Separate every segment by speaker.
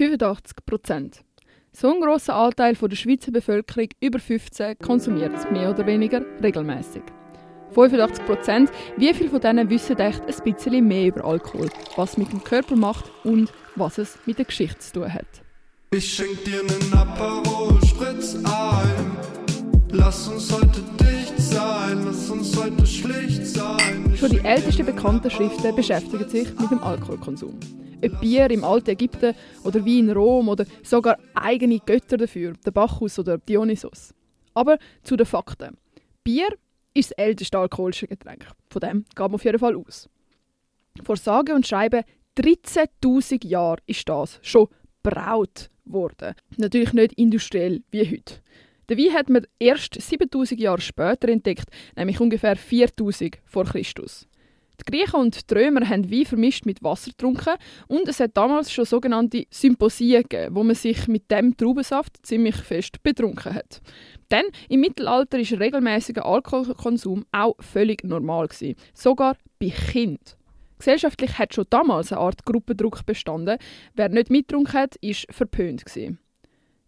Speaker 1: 85 Prozent. So ein grosser Anteil der Schweizer Bevölkerung über 15 konsumiert es mehr oder weniger regelmäßig. 85 Prozent, wie viele von denen wissen echt ein bisschen mehr über Alkohol, was mit dem Körper macht und was es mit der Geschichte zu tun hat.
Speaker 2: Ich schenk dir nen Aperol Spritz ein. Lass uns heute dicht sein, lass uns heute schlicht sein.
Speaker 1: Schon die ältesten bekannten Schriften beschäftigen sich mit dem Alkoholkonsum. Ob Bier im alten Ägypten oder Wein in Rom oder sogar eigene Götter dafür, der Bacchus oder Dionysos. Aber zu den Fakten. Bier ist das älteste alkoholische Getränk. Von dem geht man auf jeden Fall aus. Vor sage und schreibe 13.000 Jahren ist das schon braut worden. Natürlich nicht industriell wie heute. Den Wein hat man erst 7000 Jahre später entdeckt, nämlich ungefähr 4000 vor Christus. Die Griechen und die Römer haben Wein vermischt mit Wasser getrunken und es hat damals schon sogenannte Symposien wo man sich mit dem Traubensaft ziemlich fest betrunken hat. Denn im Mittelalter ist regelmäßiger Alkoholkonsum auch völlig normal gewesen, sogar bei Kindern. Gesellschaftlich hat schon damals eine Art Gruppendruck bestanden. Wer nicht mitgetrunken hat, ist verpönt gewesen.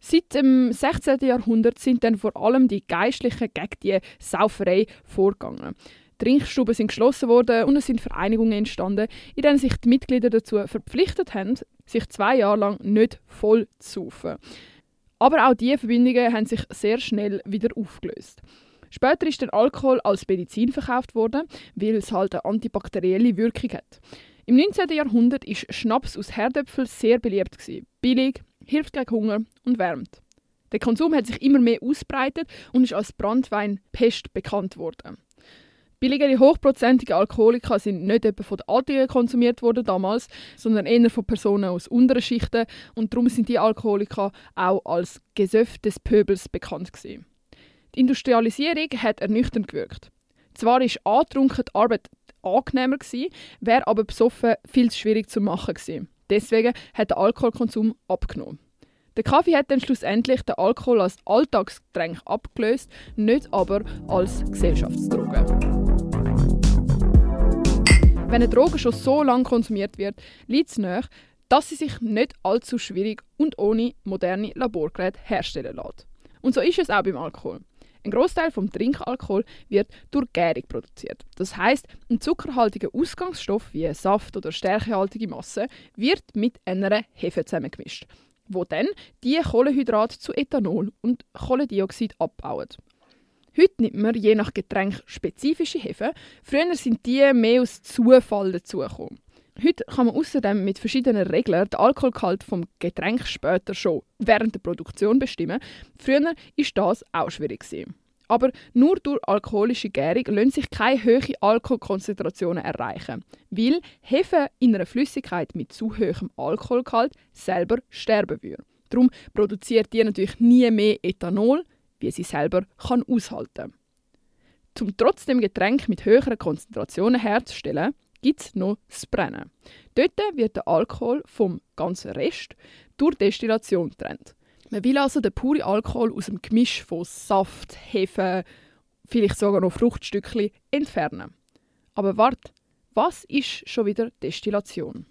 Speaker 1: Seit dem 16. Jahrhundert sind dann vor allem die Geistlichen gegen die Sauferei vorgegangen. Trinkstuben sind geschlossen worden und es sind Vereinigungen entstanden, in denen sich die Mitglieder dazu verpflichtet haben, sich zwei Jahre lang nicht voll zu saufen. Aber auch diese Verbindungen haben sich sehr schnell wieder aufgelöst. Später ist der Alkohol als Medizin verkauft worden, weil es halt eine antibakterielle Wirkung hat. Im 19. Jahrhundert ist Schnaps aus Herdöpfel sehr beliebt gewesen. Billig, hilft gegen Hunger und wärmt. Der Konsum hat sich immer mehr ausbreitet und ist als Brandwein Pest bekannt worden. Billigere, hochprozentige Alkoholika sind nicht etwa von den Adligen konsumiert worden damals, sondern eher von Personen aus unteren Schichten und darum sind die Alkoholika auch als Gesöff des Pöbels bekannt gewesen. Die Industrialisierung hat ernüchternd gewirkt. Zwar ist angetrunken die Arbeit angenehmer gewesen, wäre aber besoffen viel zu schwierig zu machen gewesen. Deswegen hat der Alkoholkonsum abgenommen. Der Kaffee hat dann schlussendlich den Alkohol als Alltagsgetränk abgelöst, nicht aber als Gesellschaftsdroge. Wenn eine Droge schon so lange konsumiert wird, liegt es nahe, dass sie sich nicht allzu schwierig und ohne moderne Laborgeräte herstellen lässt. Und so ist es auch beim Alkohol. Ein Großteil vom Trinkalkohol wird durch Gärung produziert. Das heißt, ein zuckerhaltiger Ausgangsstoff wie Saft oder stärkehaltige Masse wird mit einer Hefe zusammengemischt, wo dann die Kohlenhydrate zu Ethanol und Kohlendioxid abbaut. Heute nimmt man je nach Getränk spezifische Hefe. Früher sind die mehr aus Zufall dazugekommen. Heute kann man außerdem mit verschiedenen Regeln den Alkoholgehalt vom Getränk später schon während der Produktion bestimmen. Früher war das auch schwierig. Aber nur durch alkoholische Gärung lassen sich keine hohen Alkoholkonzentrationen erreichen, weil Hefe in einer Flüssigkeit mit zu hohem Alkoholgehalt selber sterben würde. Darum produziert die natürlich nie mehr Ethanol, wie sie selber kann aushalten kann. Um trotzdem Getränk mit höheren Konzentrationen herzustellen, gibt es noch das Brennen. Dort wird der Alkohol vom ganzen Rest durch Destillation getrennt. Man will also den puren Alkohol aus dem Gemisch von Saft, Hefe, vielleicht sogar noch Fruchtstückchen entfernen. Aber wart, was ist schon wieder Destillation?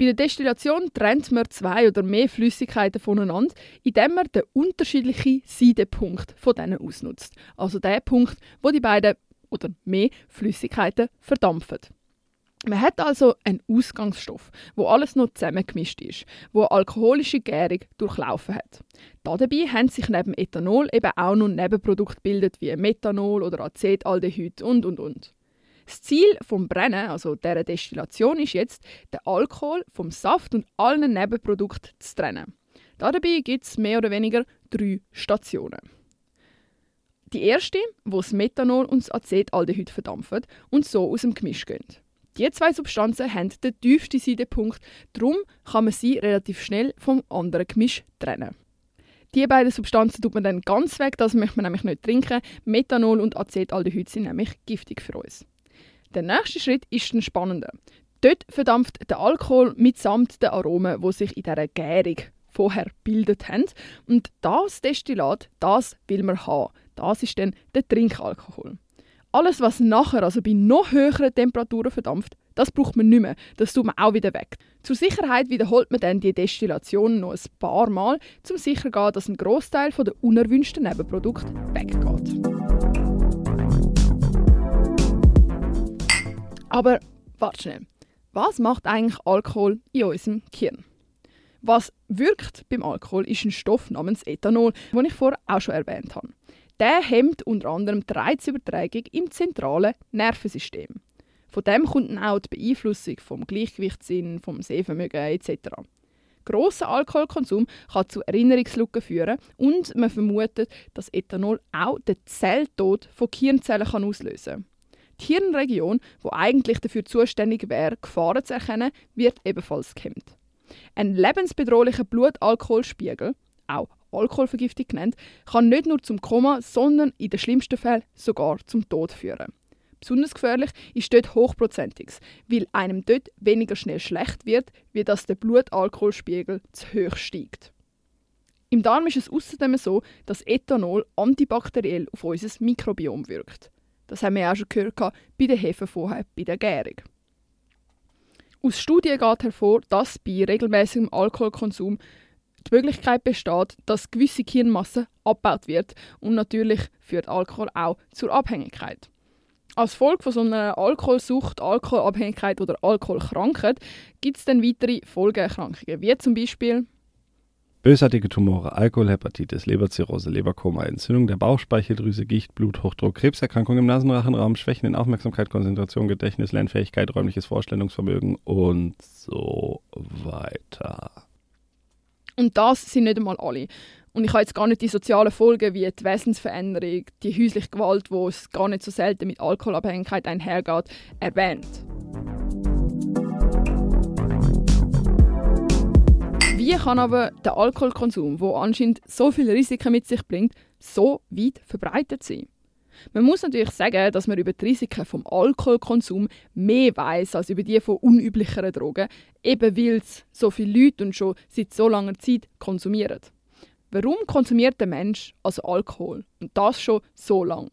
Speaker 1: Bei der Destillation trennt man zwei oder mehr Flüssigkeiten voneinander, indem man den unterschiedlichen Seidepunkt von denen ausnutzt. Also der Punkt, wo die beiden oder mehr Flüssigkeiten verdampfen. Man hat also einen Ausgangsstoff, wo alles noch zusammengemischt ist, wo eine alkoholische Gärung durchlaufen hat. Dabei haben sich neben Ethanol eben auch noch Nebenprodukte gebildet wie Methanol oder Acetaldehyd und und und. Das Ziel vom Brennen, also der Destillation, ist jetzt, den Alkohol vom Saft und allen Nebenprodukten zu trennen. Dabei gibt es mehr oder weniger drei Stationen. Die erste, wo das Methanol und das Acetaldehyd verdampfen und so aus dem Gemisch gehen. Die zwei Substanzen haben den tiefsten Seidepunkt, darum kann man sie relativ schnell vom anderen Gemisch trennen. Die beiden Substanzen tut man dann ganz weg, das möchte man nämlich nicht trinken. Methanol und Acetaldehyd sind nämlich giftig für uns. Der nächste Schritt ist ein spannender. Dort verdampft der Alkohol mitsamt den Aromen, die sich in dieser Gärung vorher gebildet haben. Und das Destillat, das will man haben. Das ist dann der Trinkalkohol. Alles, was nachher, also bei noch höheren Temperaturen verdampft, das braucht man nicht mehr. Das tut man auch wieder weg. Zur Sicherheit wiederholt man dann die Destillation noch ein paar Mal, um sicher zu gehen, dass ein Großteil der unerwünschten Nebenprodukte weggeht. Aber warte schnell. Was macht eigentlich Alkohol in unserem Gehirn? Was wirkt beim Alkohol ist ein Stoff namens Ethanol, den ich vorher auch schon erwähnt habe. Der hemmt unter anderem die Reizübertragung im zentralen Nervensystem. Von dem kommt dann auch die Beeinflussung vom Gleichgewichtssinn, vom Sehvermögen etc. Grosser Alkoholkonsum kann zu Erinnerungslücken führen und man vermutet, dass Ethanol auch den Zelltod von Hirnzellen auslösen kann. Die Hirnregion, die eigentlich dafür zuständig wäre, Gefahren zu erkennen, wird ebenfalls gehemmt. Ein lebensbedrohlicher Blutalkoholspiegel, auch Alkoholvergiftung genannt, kann nicht nur zum Koma, sondern in den schlimmsten Fällen sogar zum Tod führen. Besonders gefährlich ist dort Hochprozentiges, weil einem dort weniger schnell schlecht wird, wie dass der Blutalkoholspiegel zu hoch steigt. Im Darm ist es außerdem so, dass Ethanol antibakteriell auf unser Mikrobiom wirkt. Das haben wir auch schon gehört bei der Hefe vorher, bei der Gärung. Aus Studien geht hervor, dass bei regelmäßigem Alkoholkonsum die Möglichkeit besteht, dass gewisse Hirnmasse abgebaut wird und natürlich führt Alkohol auch zur Abhängigkeit. Als Folge von so einer Alkoholsucht, Alkoholabhängigkeit oder Alkoholkrankheit gibt es dann weitere Folgeerkrankungen, wie zum Beispiel
Speaker 3: Bösartige Tumore, Alkohol, Hepatitis, Leberzirrhose, Leberkoma, Entzündung der Bauchspeicheldrüse, Gicht, Bluthochdruck, Krebserkrankung im Nasenrachenraum, Schwächen in Aufmerksamkeit, Konzentration, Gedächtnis, Lernfähigkeit, räumliches Vorstellungsvermögen und so weiter.
Speaker 1: Und das sind nicht einmal alle. Und ich habe jetzt gar nicht die sozialen Folgen wie die Wesensveränderung, die häusliche Gewalt, wo es gar nicht so selten mit Alkoholabhängigkeit einhergeht, erwähnt. Kann aber der Alkoholkonsum, wo anscheinend so viele Risiken mit sich bringt, so weit verbreitet sein? Man muss natürlich sagen, dass man über die Risiken vom Alkoholkonsum mehr weiß als über die von unüblicheren Drogen, eben weil es so viele Leute und schon seit so langer Zeit konsumieren. Warum konsumiert der Mensch also Alkohol? Und das schon so lang?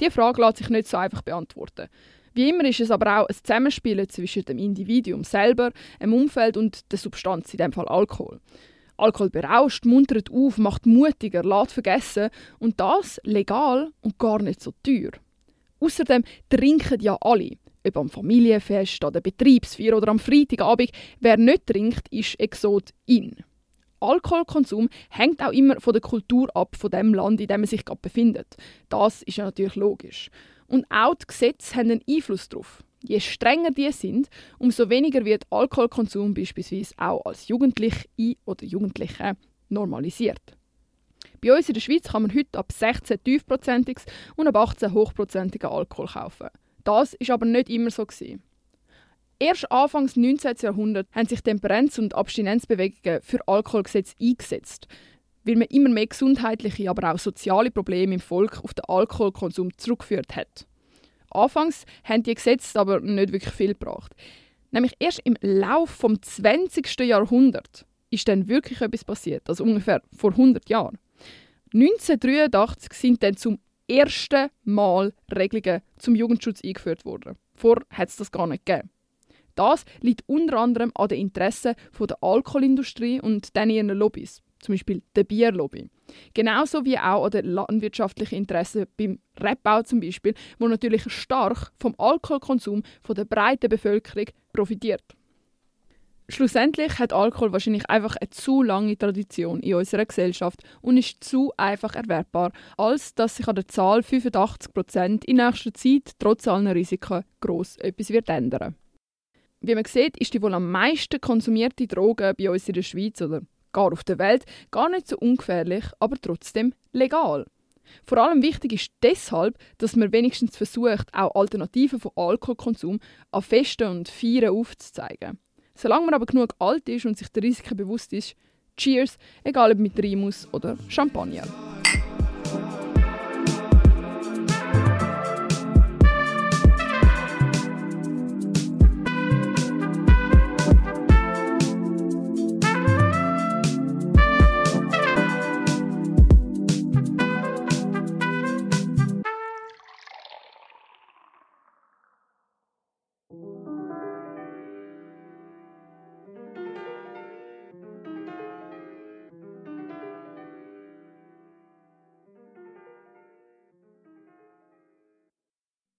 Speaker 1: Diese Frage lässt sich nicht so einfach beantworten. Wie immer ist es aber auch ein Zusammenspiel zwischen dem Individuum selber, dem Umfeld und der Substanz, in dem Fall Alkohol. Alkohol berauscht, muntert auf, macht mutiger, lässt vergessen und das legal und gar nicht so teuer. Außerdem trinken ja alle, ob am Familienfest, an der Betriebsfeier oder am Freitagabend. Wer nicht trinkt, ist Exot in. Alkoholkonsum hängt auch immer von der Kultur ab, von dem Land, in dem man sich gerade befindet. Das ist ja natürlich logisch. Und auch die Gesetze haben einen Einfluss darauf. Je strenger die sind, umso weniger wird Alkoholkonsum beispielsweise auch als Jugendliche oder Jugendliche normalisiert. Bei uns in der Schweiz kann man heute ab 16 tiefprozentiges und ab 18 hochprozentigen Alkohol kaufen. Das ist aber nicht immer so gewesen. Erst Anfangs 19. Jahrhundert haben sich Temperanz- und Abstinenzbewegungen für Alkoholgesetze eingesetzt weil man immer mehr gesundheitliche, aber auch soziale Probleme im Volk auf den Alkoholkonsum zurückgeführt hat. Anfangs haben die Gesetze aber nicht wirklich viel gebracht. Nämlich erst im Lauf vom 20. Jahrhundert ist dann wirklich etwas passiert, also ungefähr vor 100 Jahren. 1983 sind dann zum ersten Mal Regelungen zum Jugendschutz eingeführt worden. Vorher hat es das gar nicht gegeben. Das liegt unter anderem an den Interessen der Alkoholindustrie und dann ihren Lobbys zum Beispiel der Bierlobby. Genauso wie auch an den landwirtschaftlichen Interessen beim Rebbau zum Beispiel, wo natürlich stark vom Alkoholkonsum von der breiten Bevölkerung profitiert. Schlussendlich hat Alkohol wahrscheinlich einfach eine zu lange Tradition in unserer Gesellschaft und ist zu einfach erwerbbar, als dass sich an der Zahl 85% in nächster Zeit trotz aller Risiken gross etwas wird ändern. Wie man sieht, ist die wohl am meisten konsumierte Droge bei uns in der Schweiz oder gar auf der Welt, gar nicht so ungefährlich, aber trotzdem legal. Vor allem wichtig ist deshalb, dass man wenigstens versucht, auch Alternativen von Alkoholkonsum an Festen und Feiern aufzuzeigen. Solange man aber genug alt ist und sich der Risiken bewusst ist, Cheers, egal ob mit Rimus oder Champagner.